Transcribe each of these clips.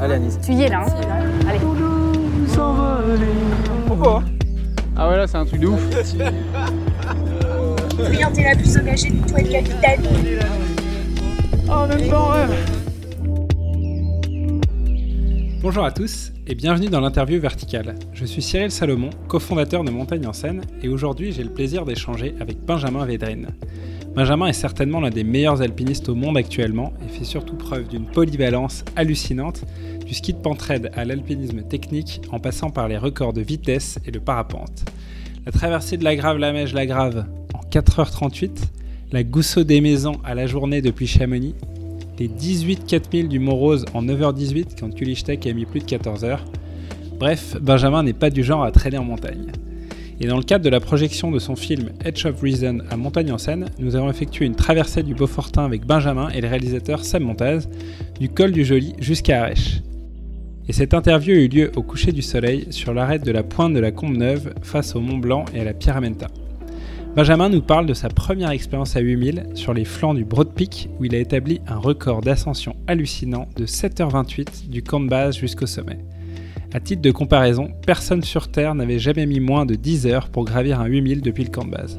Allez, Anis. Tu y es là, hein Allez. Pourquoi Ah ouais, là, c'est un truc de ouf. Cliente est la plus engagée du toit de capitaine. Oh, même pas en rêve Bonjour à tous et bienvenue dans l'interview verticale. Je suis Cyril Salomon, cofondateur de Montagne en Seine et aujourd'hui j'ai le plaisir d'échanger avec Benjamin Védrine. Benjamin est certainement l'un des meilleurs alpinistes au monde actuellement et fait surtout preuve d'une polyvalence hallucinante du ski de pentraide à l'alpinisme technique en passant par les records de vitesse et le parapente. La traversée de la Grave la Mège la Grave en 4h38, la Gousseau des Maisons à la journée depuis Chamonix les 18 4000 du Mont-Rose en 9h18 quand Kulichtek a mis plus de 14 heures. Bref, Benjamin n'est pas du genre à traîner en montagne. Et dans le cadre de la projection de son film Edge of Reason à Montagne en Seine, nous avons effectué une traversée du Beaufortin avec Benjamin et le réalisateur Sam Montaz, du col du Joli jusqu'à Arèche. Et cette interview a eu lieu au coucher du soleil sur l'arête de la pointe de la Combe Neuve face au Mont Blanc et à la Pyramenta. Benjamin nous parle de sa première expérience à 8000 sur les flancs du Broad Peak où il a établi un record d'ascension hallucinant de 7h28 du camp de base jusqu'au sommet. À titre de comparaison, personne sur Terre n'avait jamais mis moins de 10 heures pour gravir un 8000 depuis le camp de base.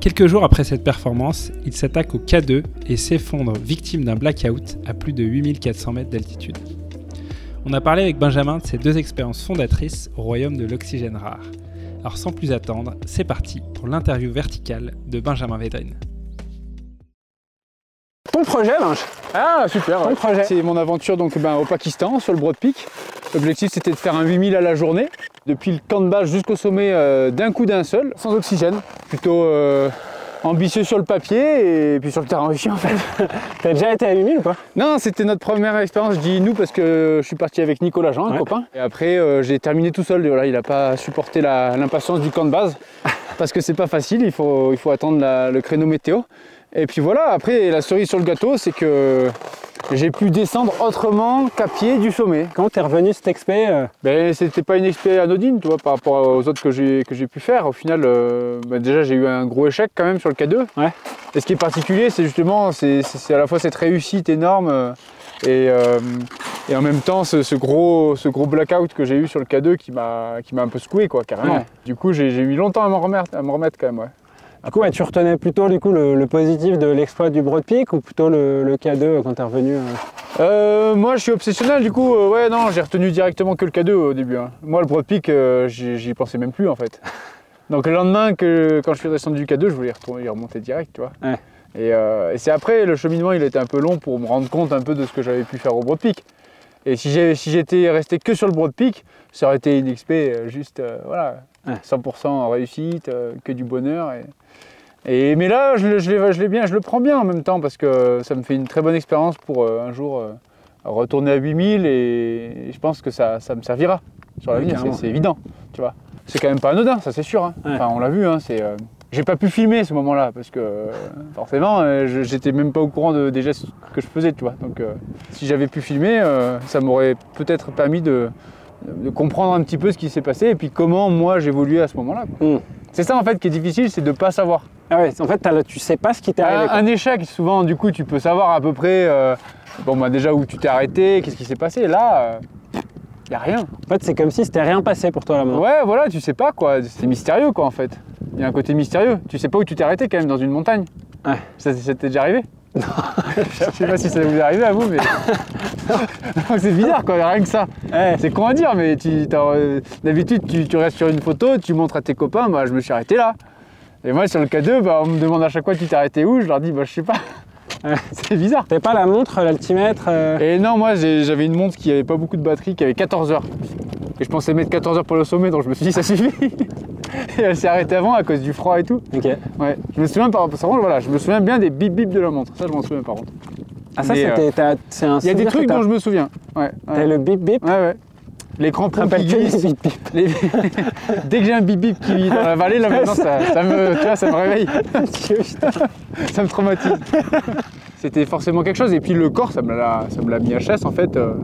Quelques jours après cette performance, il s'attaque au K2 et s'effondre victime d'un blackout à plus de 8400 mètres d'altitude. On a parlé avec Benjamin de ces deux expériences fondatrices au royaume de l'oxygène rare. Alors sans plus attendre, c'est parti pour l'interview verticale de Benjamin Védrine. Ton projet, Benj Ah super, Ton ouais. projet. c'est mon aventure donc, ben, au Pakistan sur le Broad Peak. L'objectif c'était de faire un 8000 à la journée, depuis le camp de base jusqu'au sommet euh, d'un coup d'un seul, sans oxygène. Plutôt euh, ambitieux sur le papier et puis sur le terrain aussi en fait. T'as déjà été à 8000 ou pas? Non, c'était notre première expérience, je dis nous parce que je suis parti avec Nicolas Jean, un Ouais. copain. Et après euh, j'ai terminé tout seul, voilà, il n'a pas supporté l'impatience du camp de base. parce que c'est pas facile, il faut, il faut attendre la- le créneau météo. Et puis voilà, après la cerise sur le gâteau, c'est que j'ai pu descendre autrement qu'à pied du sommet. Quand t'es revenu cet expé euh, Ben, c'était pas une expérience anodine, tu vois, par rapport aux autres que j'ai que j'ai pu faire. Au final, euh, ben, déjà j'ai eu un gros échec quand même sur le K2. Ouais. Et ce qui est particulier, c'est justement, c'est à la fois cette réussite énorme euh, et, euh, et en même temps ce, ce gros ce gros blackout que j'ai eu sur le K2 qui m'a qui m'a un peu secoué quoi, carrément. Ouais. Du coup, j'ai mis longtemps à m'en remettre, à me remettre quand même. Ouais. Du coup, ouais, tu retenais plutôt du coup, le, le positif de l'exploit du Broad Peak ou plutôt le, le K2 quand t'es revenu euh Euh, moi, je suis obsessionnel, du coup, euh, ouais, non, j'ai retenu directement que le K2 au début. hein. Moi, le Broad Peak, euh, j'y j'y pensais même plus en fait. Donc le lendemain, que, quand je suis descendu du K2, je voulais y retourner, y remonter direct, tu vois. Ouais. Et, euh, et c'est après, le cheminement, il était un peu long pour me rendre compte un peu de ce que j'avais pu faire au Broad Peak. Et si j'étais resté que sur le Broad Peak, ça aurait été une XP euh, juste, euh, voilà, Ouais. 100% en réussite, euh, que du bonheur. Et, et- mais là, je, l'ai- je l'ai bien, je le prends bien en même temps parce que ça me fait une très bonne expérience pour euh, un jour retourner à 8000 et je pense que ça, ça me servira sur l'avenir, c'est- carrément. c'est évident, tu vois. C'est quand même pas anodin, ça c'est sûr. hein. Ouais. Enfin, on l'a vu, hein, c'est. J'ai pas pu filmer ce moment-là parce que euh, forcément, euh, j'étais même pas au courant de- des gestes que je faisais, tu vois. Donc, euh, si j'avais pu filmer, euh, ça m'aurait peut-être permis de, de comprendre un petit peu ce qui s'est passé et puis comment moi j'évoluais à ce moment-là. Hmm. C'est ça en fait qui est difficile, c'est de pas savoir. Ah ouais, en fait, tu sais pas ce qui t'est arrivé. Un, quoi. un échec, souvent, du coup, tu peux savoir à peu près, bon, bah, déjà où tu t'es arrêté, qu'est-ce qui s'est passé. Là, n'y a rien. En fait, c'est comme si c'était rien passé pour toi là-bas. Ouais, voilà, tu sais pas, quoi. C'est mystérieux, quoi, en fait. Il y a un côté mystérieux. Tu sais pas où tu t'es arrêté, quand même, dans une montagne. Ouais. Ça, ça t'est déjà arrivé? Je sais pas si ça vous est arrivé à vous, mais. Non, c'est bizarre, quoi, rien que ça. Ouais. C'est con à dire, mais euh, d'habitude, tu, tu restes sur une photo, tu montres à tes copains, bah, je me suis arrêté là. Et moi, sur le K2, bah, on me demande à chaque fois, tu t'es arrêté où? Je leur dis, bah, je sais pas. C'est bizarre. T'avais pas la montre, l'altimètre euh, Et non, moi j'avais une montre qui avait pas beaucoup de batterie, qui avait 14 heures. Et je pensais mettre 14 heures pour le sommet, donc je me suis dit ça suffit. et elle s'est arrêtée avant à cause du froid et tout. Ok. Ouais. Je me souviens par contre, voilà, je me souviens bien des bip bip de la montre. Ça je m'en souviens par contre. Ah, ça, euh, c'était. C'est un Il y a des trucs dont je me souviens. Ouais. T'as le bip bip? ouais. ouais. Qui Rappelle-toi les Dès que j'ai un bip bip qui vit dans la vallée, là maintenant ça, ça me, tu vois, ça me réveille. ça me traumatise. C'était forcément quelque chose. Et puis le corps, ça me l'a mis à chasse en fait. euh,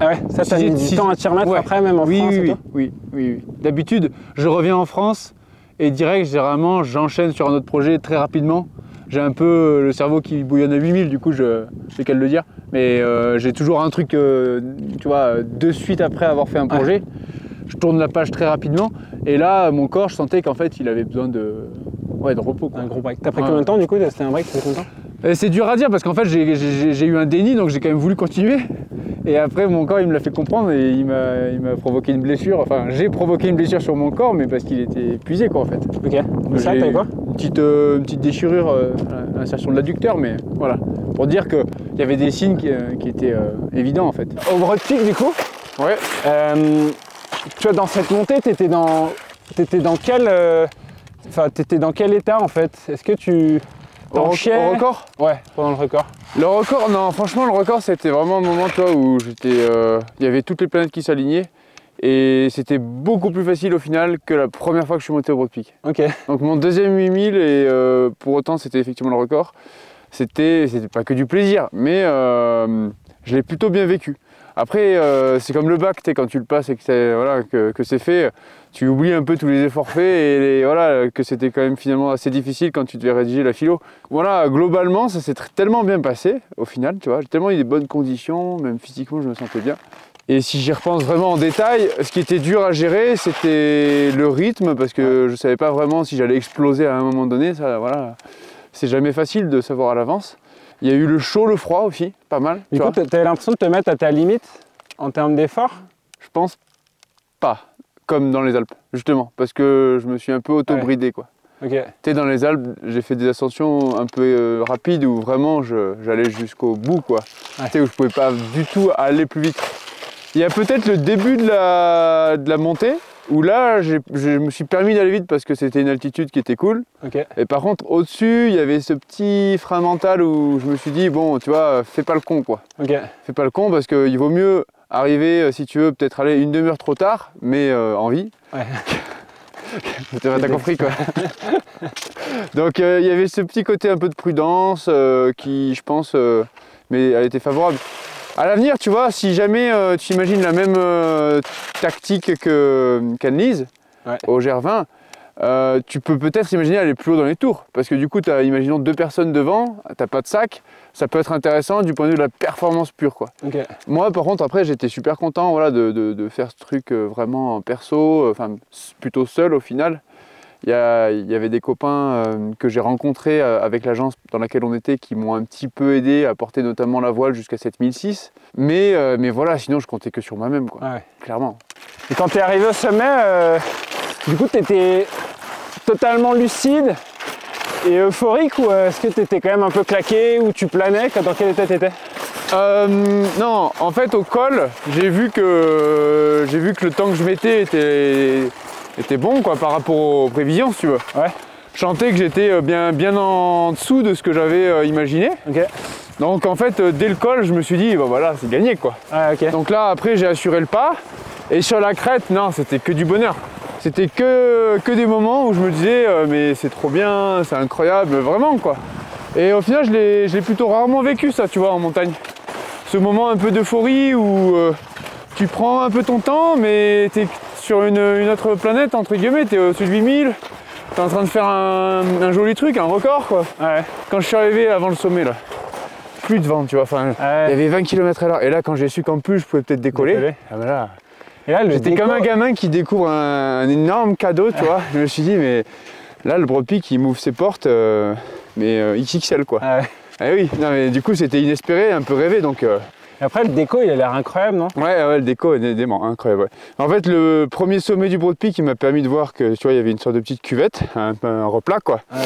Ah ouais, ça, Si- mis du temps à remettre ouais. après, même en oui, France oui, et oui, tout oui, oui, oui. D'habitude, je reviens en France et direct, généralement, j'enchaîne sur un autre projet très rapidement. J'ai un peu le cerveau qui bouillonne à 8000, du coup, je c'est qu'à le dire. Mais euh, j'ai toujours un truc, euh, tu vois, de suite après avoir fait un projet, je tourne la page très rapidement. Et là, mon corps, je sentais qu'en fait, il avait besoin de, ouais, de repos. quoi. Un gros break. T'as pris combien de temps du coup C'était un break, combien de temps? Et C'est dur à dire parce qu'en fait, j'ai- eu un déni, donc j'ai quand même voulu continuer. Et après, mon corps, il me l'a fait comprendre et il m'a provoqué une blessure. Enfin, j'ai provoqué une blessure sur mon corps, mais parce qu'il était épuisé, quoi, en fait. Ok. Donc ça, t'as quoi? une petite, euh, une petite déchirure euh, à l'insertion de l'adducteur, mais voilà. Pour dire qu'il y avait des signes qui, euh, qui étaient euh, évidents, en fait. Au broad peak du coup? Ouais. Euh, tu vois, dans cette montée, t'étais dans, t'étais dans quel, euh, enfin, dans quel état en fait? Est-ce que tu Au, rec- au record? Ouais, pendant le record. Le record, non, franchement, le record, c'était vraiment un moment, tu vois, où j'étais. Il y avait toutes les planètes qui s'alignaient. Et c'était beaucoup plus facile au final que la première fois que je suis monté au Broad Peak. Ok. Donc mon deuxième 8000, et euh, pour autant c'était effectivement le record, c'était c'était pas que du plaisir, mais euh, je l'ai plutôt bien vécu. Après, euh, c'est comme le bac, quand tu le passes et que c'est voilà, que, que c'est fait, tu oublies un peu tous les efforts faits et les- voilà, que c'était quand même finalement assez difficile quand tu devais rédiger la philo. Voilà, globalement, ça s'est tellement bien passé au final, tu vois, j'ai tellement eu des bonnes conditions, même physiquement, je me sentais bien. Et si j'y repense vraiment en détail, ce qui était dur à gérer, c'était le rythme, parce que je savais pas vraiment si j'allais exploser à un moment donné. Ça, voilà, c'est jamais facile de savoir à l'avance. Il y a eu le chaud, le froid aussi, pas mal. Du tu coup, t'avais l'impression de te mettre à ta limite en termes d'effort je pense pas, comme dans les Alpes, justement, parce que je me suis un peu auto-bridé, quoi. Ok. Tu dans les Alpes, j'ai fait des ascensions un peu euh, rapides où vraiment j'allais jusqu'au bout, quoi. Ouais. Tu où je pouvais pas du tout aller plus vite. Il y a peut-être le début de la, de la montée où là, je me suis permis d'aller vite parce que c'était une altitude qui était cool. Et par contre, au-dessus, il y avait ce petit frein mental où je me suis dit, bon, tu vois, fais pas le con, quoi. Fais pas le con parce qu'il vaut mieux arriver, euh, si tu veux, peut-être aller une demi-heure trop tard, mais euh, en vie. Ouais. T'as compris quoi. Donc euh, il y avait ce petit côté un peu de prudence euh, qui, je pense, mais elle était favorable. À l'avenir, tu vois, si jamais euh, tu imagines la même euh, tactique que qu'Anne-Lise Ouais. au GR20, euh, tu peux peut-être imaginer aller plus haut dans les tours. Parce que du coup, tu as, imaginons, deux personnes devant, t'as pas de sac, ça peut être intéressant du point de vue de la performance pure. quoi. Moi, par contre, après, j'étais super content voilà, de, de- de faire ce truc euh, vraiment en perso, euh, enfin plutôt seul au final. Il y, a- il y avait des copains euh, que j'ai rencontrés euh, avec l'agence dans laquelle on était qui m'ont un petit peu aidé à porter notamment la voile jusqu'à 7006. Mais, euh, mais voilà, sinon je comptais que sur moi-même, quoi, Ouais. clairement. Et quand t'es arrivé au sommet, euh, du coup, t'étais totalement lucide et euphorique ou est-ce que t'étais quand même un peu claqué ou tu planais? Dans quel état t'étais? Euh, non, en fait au col, j'ai vu que j'ai vu que le temps que je mettais était, était bon quoi par rapport aux prévisions si tu veux. Ouais. Je sentais que j'étais euh, bien, bien en dessous de ce que j'avais euh, imaginé. Donc en fait euh, dès le col je me suis dit bah voilà c'est gagné quoi. Ouais. Donc là après j'ai assuré le pas et sur la crête non c'était que du bonheur. C'était que, que des moments où je me disais euh, mais c'est trop bien, c'est incroyable, vraiment quoi. Et au final je l'ai plutôt rarement vécu ça tu vois en montagne. Ce moment un peu d'euphorie où euh, tu prends un peu ton temps mais tu es sur une, une autre planète entre guillemets, tu es au-dessus de 8000, tu es en train de faire un, un joli truc, un record quoi. Ouais. Quand je suis arrivé avant le sommet là, plus de vent tu vois, enfin il y avait 20 km à l'heure. Et là, quand j'ai su qu'en plus, je pouvais peut-être décoller, Décoller. ah ben là, Et là, j'étais déco- comme un gamin qui découvre un, un énorme cadeau, tu vois. Je me suis dit, mais là, le Peak, il m'ouvre ses portes, euh, mais euh, XXL, quoi. Ouais. Ah oui, non, mais du coup, c'était inespéré, un peu rêvé, donc... euh, Et après, le déco, il a l'air incroyable, non? Ouais, ouais, le déco est dément, incroyable. ouais. En fait, le premier sommet du Broad Peak, il m'a permis de voir que, tu vois, il y avait une sorte de petite cuvette, un, un replat, quoi. Ouais.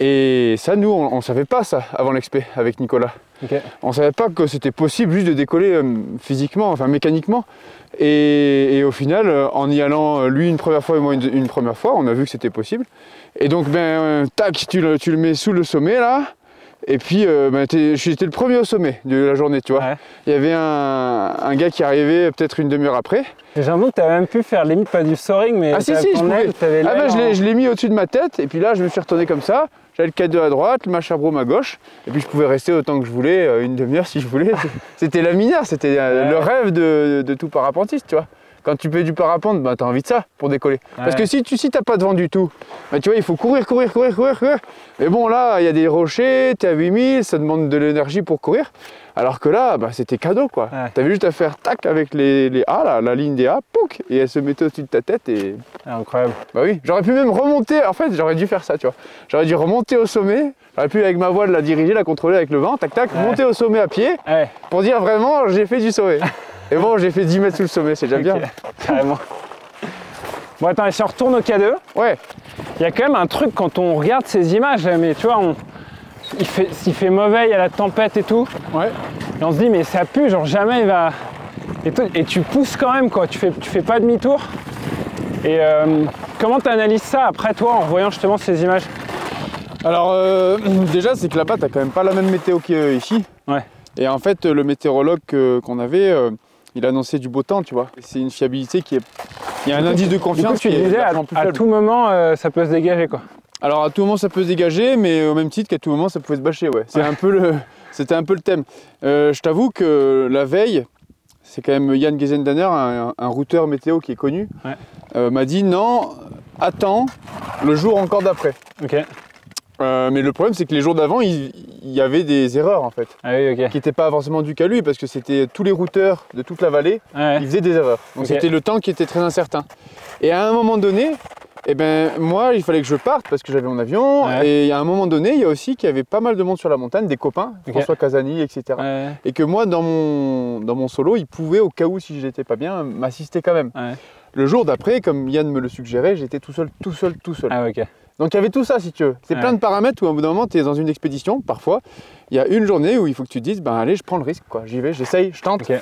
Et ça, nous, on, on savait pas ça avant l'expé avec Nicolas. Ok. On savait pas que c'était possible juste de décoller euh, physiquement, enfin mécaniquement. Et, et au final, euh, en y allant, euh, lui une première fois et moi une, une première fois, on a vu que c'était possible. Et donc, ben, euh, tac, tu le, tu le mets sous le sommet là. Et puis, euh, t'es- j'étais le premier au sommet de la journée, tu vois. Ouais. Il y avait un, un gars qui arrivait peut-être une demi-heure après. J'ai l'impression que t'as même pu faire limite pas du soaring, mais Ah si, si, je pouvais. Ah ben, je l'ai- en- je l'ai mis au-dessus de ma tête. Et puis là, je me suis retourné comme ça. J'avais le cadeau à droite, le machabrome à gauche. Et puis, je pouvais rester autant que je voulais, euh, une demi-heure si je voulais. C'était la minière, c'était euh, Ouais. le rêve de, de tout parapentiste, tu vois. Quand tu fais du parapente, bah, tu as envie de ça pour décoller. Parce que si tu si t'as pas de vent du tout, bah, tu vois, il faut courir, courir, courir, courir, courir. Mais bon, là, il y a des rochers, tu es à 8000, ça demande de l'énergie pour courir. Alors que là, bah, c'était cadeau, quoi. Ouais. Tu avais juste à faire tac avec les, les A, là, la ligne des A, pouc, et elle se mettait au-dessus de ta tête et Ah, incroyable. bah oui, j'aurais pu même remonter, en fait j'aurais dû faire ça, tu vois. J'aurais dû remonter au sommet, j'aurais pu avec ma voile la diriger, la contrôler avec le vent, tac tac, Ouais. monter au sommet à pied pour dire vraiment j'ai fait du sommet. Et bon, j'ai fait 10 mètres sous le sommet, c'est déjà bien. carrément. Bon, attends, et si on retourne au K2, Ouais, il y a quand même un truc quand on regarde ces images, mais tu vois, on- il, fait, il fait mauvais, il y a la tempête et tout, ouais. et on se dit, mais ça pue, genre jamais il va. Et, tu pousses quand même, quoi, tu fais, tu fais pas demi-tour. Et euh, comment tu analyses ça après, toi, en voyant justement ces images? Alors euh, déjà c'est que là-bas t'as quand même pas la même météo qu'ici. Ouais. Et en fait le météorologue que- qu'on avait, euh, il annonçait du beau temps, tu vois. C'est une fiabilité qui est... Il y a un indice de coup, confiance tu disais, à, plus tout moment, euh, ça peut se dégager, quoi. Alors à tout moment ça peut se dégager, mais au même titre qu'à tout moment ça pouvait se bâcher, ouais. C'est un peu le, c'était un peu le thème. Euh, je t'avoue que la veille, c'est quand même Yann Gezendaner, un, un routeur météo qui est connu, Ouais. euh, m'a dit non, attends le jour encore d'après. Ok. Euh, mais le problème c'est que les jours d'avant, il, il y avait des erreurs en fait, Ah oui, ok. qui n'étaient pas forcément dues qu'à lui, parce que c'était tous les routeurs de toute la vallée, Ouais. ils faisaient des erreurs. Donc c'était le temps qui était très incertain. Et à un moment donné, eh ben, moi, il fallait que je parte parce que j'avais mon avion. Ouais. Et à un moment donné, il y a aussi qu'il y avait pas mal de monde sur la montagne, des copains. François Casani, etc. Ouais. Et que moi, dans mon, dans mon solo, ils pouvaient, au cas où si j'étais pas bien, m'assister quand même. Le jour d'après, comme Yann me le suggérait, j'étais tout seul, tout seul, tout seul. Ah. Donc il y avait tout ça, si tu veux. C'est Ouais. plein de paramètres où, au bout d'un moment, tu es dans une expédition, parfois. Il y a une journée où il faut que tu te dises, ben allez, je prends le risque, quoi. J'y vais, j'essaye, je tente. Ouais.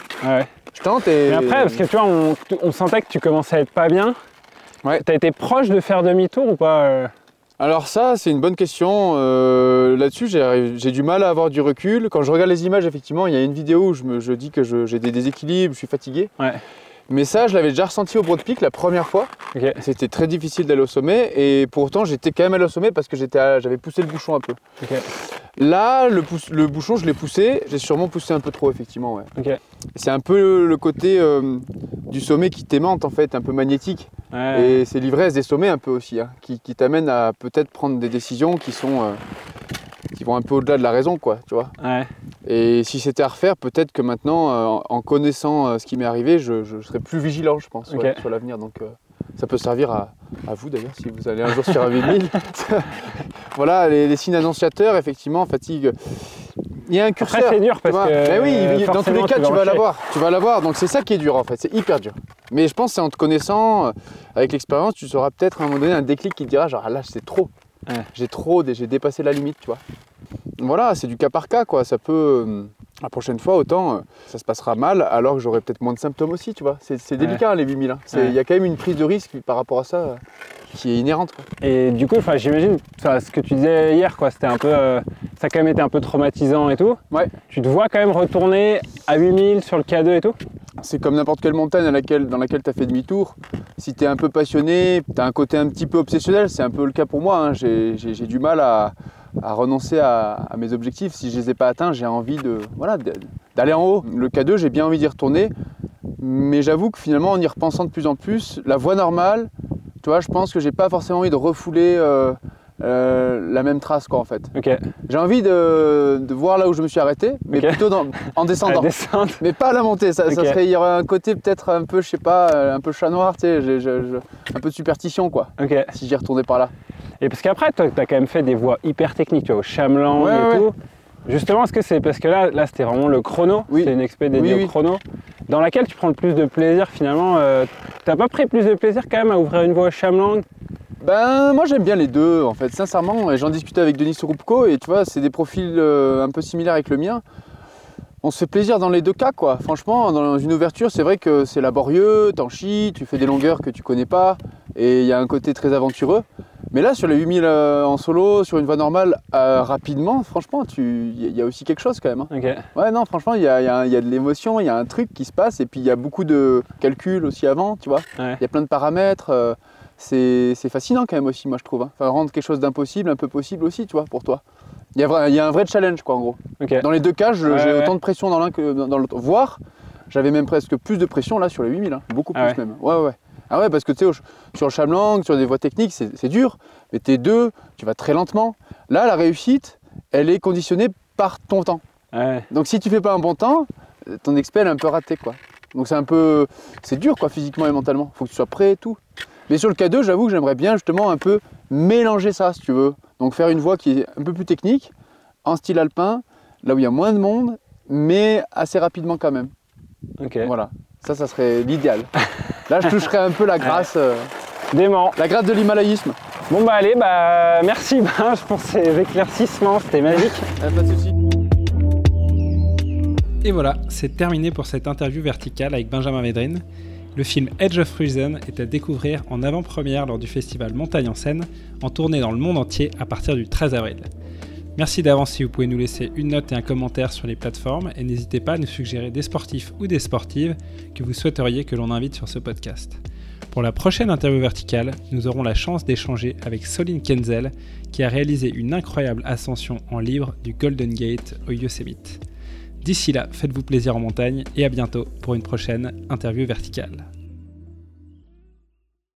je tente. Et Mais après, parce que tu vois, on, on sentait que tu commençais à être pas bien. Ouais. T'as été proche de faire demi-tour ou pas euh? Alors ça, c'est une bonne question. Euh, Là-dessus, j'ai du mal à avoir du recul. Quand je regarde les images, effectivement, il y a une vidéo où je, me, je dis que j'ai des déséquilibres, je suis fatigué. Ouais. Mais ça, je l'avais déjà ressenti au Broad Peak la première fois. C'était très difficile d'aller au sommet et pourtant j'étais quand même allé au sommet parce que j'avais poussé le bouchon un peu. Là, le, pouce- le bouchon, je l'ai poussé. J'ai sûrement poussé un peu trop, effectivement. Ouais. C'est un peu le côté euh, du sommet qui t'aimante en fait, un peu magnétique. Ouais. Et c'est l'ivresse des sommets un peu aussi, hein, qui, qui t'amène à peut-être prendre des décisions qui sont euh, vont un peu au-delà de la raison, quoi, tu vois. Ouais. Et si c'était à refaire, peut-être que maintenant, euh, en- connaissant euh, ce qui m'est arrivé, je, je serais plus vigilant, je pense, ouais, sur l'avenir. Donc euh, ça peut servir à, à vous d'ailleurs, si vous allez un jour sur un 8000. voilà, les, les signes annonciateurs, effectivement, fatigue. Il y a un curseur. C'est dur parce vois. que. Mais oui, dans tous les cas, tu vas l'avoir. Tu vas l'avoir. Donc c'est ça qui est dur en fait. C'est hyper dur. Mais je pense que c'est en te connaissant, avec l'expérience, tu sauras peut-être à un moment donné un déclic qui te dira genre ah, là c'est trop. Ouais. J'ai trop, j'ai dépassé la limite, tu vois. Voilà, c'est du cas par cas quoi. Ça peut. euh, la prochaine fois, autant euh, ça se passera mal alors que j'aurai peut-être moins de symptômes aussi, tu vois. C'est c'est Ouais. délicat les 8000. hein. Il Ouais. y a quand même une prise de risque par rapport à ça euh, qui est inhérente. quoi. Et du coup, j'imagine, ce que tu disais hier, quoi, c'était un peu. euh, ça a quand même été un peu traumatisant et tout. Ouais. Tu te vois quand même retourner à 8000 sur le K2 et tout? C'est comme n'importe quelle montagne à laquelle, dans laquelle tu as fait demi-tour. Si tu es un peu passionné, tu as un côté un petit peu obsessionnel, c'est un peu le cas pour moi. hein. J'ai j'ai- j'ai du mal à, à renoncer à, à mes objectifs. Si je les ai pas atteints, j'ai envie de voilà, d'aller en haut. Le K2, j'ai bien envie d'y retourner. Mais j'avoue que finalement, en y repensant de plus en plus, la voie normale, tu vois, je pense que j'ai pas forcément envie de refouler euh, euh, la même trace, quoi, en fait. Ok. J'ai envie de, de voir là où je me suis arrêté, mais plutôt dans- en descendant. Mais pas à la montée, ça, ça serait, il y aurait un côté peut-être un peu, je sais pas, euh, un peu chat noir, tu sais, un peu de superstition quoi, si j'y retournais par là. Et parce qu'après, toi, tu as quand même fait des voies hyper techniques, tu vois, au Chamelan Ouais, et ouais. tout. Justement, est-ce que c'est parce que là, là c'était vraiment le chrono Oui. C'est une expé dédiée Oui, oui. au chrono. Dans laquelle tu prends le plus de plaisir finalement. euh, T'as pas pris plus de plaisir quand même à ouvrir une voie au Chamelan Ben moi j'aime bien les deux en fait, sincèrement, et j'en discutais avec Denis Sourupko et tu vois, c'est des profils euh, un peu similaires avec le mien. On se fait plaisir dans les deux cas quoi. Franchement, dans une ouverture, c'est vrai que c'est laborieux, t'en chies, tu fais des longueurs que tu connais pas, et il y a un côté très aventureux. Mais là, sur les 8000 euh, en solo, sur une voie normale, euh, rapidement, franchement, tu- il y, a- aussi quelque chose quand même. hein. Ouais, non, franchement, il y a, y a- il y a de l'émotion, il y a un truc qui se passe, et puis il y a beaucoup de calculs aussi avant, tu vois. Ouais. Il y a plein de paramètres. euh, c'est fascinant quand même aussi, moi je trouve. hein. Enfin, rendre quelque chose d'impossible un peu possible aussi, tu vois, pour toi. Il y, a, y un vrai challenge, quoi, en gros. Dans les deux cas, j'ai ouais. autant de pression dans l'un que dans, l'autre. Voire, J'avais même presque plus de pression là sur les 8000, hein. beaucoup plus Ah ouais même. Ouais, ouais. Ah ouais, parce que tu sais, sur le Chamlang, sur des voies techniques, c'est dur, mais t'es deux, tu vas très lentement. Là, la réussite, elle est conditionnée par ton temps. Ouais. Donc si tu fais pas un bon temps, ton expel est un peu raté quoi. Donc c'est un peu, c'est dur quoi physiquement et mentalement. Faut que tu sois prêt et tout. Mais sur le K2, j'avoue que j'aimerais bien justement un peu mélanger ça si tu veux. Donc faire une voie qui est un peu plus technique, en style alpin, là où il y a moins de monde, mais assez rapidement quand même. Ok. Voilà. Ça, ça serait l'idéal. Là, je toucherais un peu la grâce, euh, Dément. la grâce de l'himalayisme. Bon bah allez, bah merci Benj pour ces éclaircissements, c'était magique. Ah, pas de souci. Et voilà, c'est terminé pour cette interview verticale avec Benjamin Védrine. Le film Edge of Reason est à découvrir en avant-première lors du festival Montagne en Seine, en tournée dans le monde entier à partir du 13 avril. Merci d'avance si vous pouvez nous laisser une note et un commentaire sur les plateformes et n'hésitez pas à nous suggérer des sportifs ou des sportives que vous souhaiteriez que l'on invite sur ce podcast. Pour la prochaine interview verticale, nous aurons la chance d'échanger avec Soline Kenzel qui a réalisé une incroyable ascension en libre du Golden Gate au Yosemite. D'ici là, faites-vous plaisir en montagne et à bientôt pour une prochaine interview verticale.